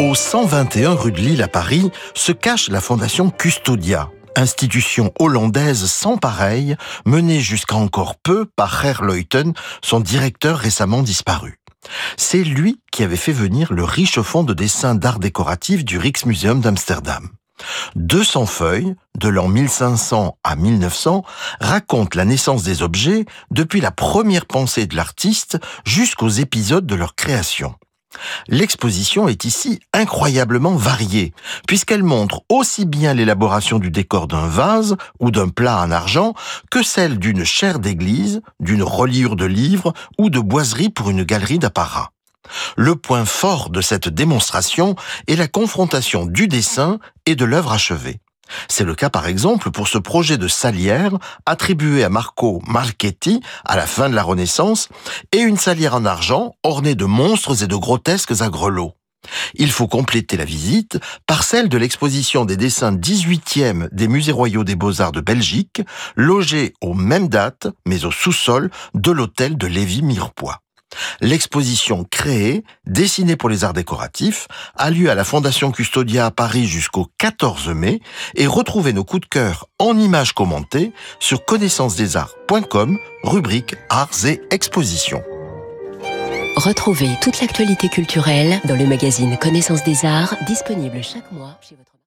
Au 121 rue de Lille à Paris se cache la fondation Custodia, institution hollandaise sans pareil, menée jusqu'à encore peu par Herr Leuten, son directeur récemment disparu. C'est lui qui avait fait venir le riche fonds de dessins d'art décoratif du Rijksmuseum d'Amsterdam. 200 feuilles, de l'an 1500 à 1900, racontent la naissance des objets depuis la première pensée de l'artiste jusqu'aux épisodes de leur création. L'exposition est ici incroyablement variée, puisqu'elle montre aussi bien l'élaboration du décor d'un vase ou d'un plat en argent que celle d'une chaire d'église, d'une reliure de livre ou de boiserie pour une galerie d'apparat. Le point fort de cette démonstration est la confrontation du dessin et de l'œuvre achevée. C'est le cas par exemple pour ce projet de salière attribué à Marco Marchetti à la fin de la Renaissance et une salière en argent ornée de monstres et de grotesques à grelots. Il faut compléter la visite par celle de l'exposition des dessins 18e des musées royaux des beaux-arts de Belgique, logée aux mêmes dates, mais au sous-sol de l'hôtel de Lévis-Mirepoix. L'exposition créée, dessinée pour les arts décoratifs, a lieu à la Fondation Custodia à Paris jusqu'au 14 mai et retrouvez nos coups de cœur en images commentées sur connaissancesdesarts.com, rubrique Arts et Expositions. Retrouvez toute l'actualité culturelle dans le magazine Connaissance des Arts, disponible chaque mois chez votre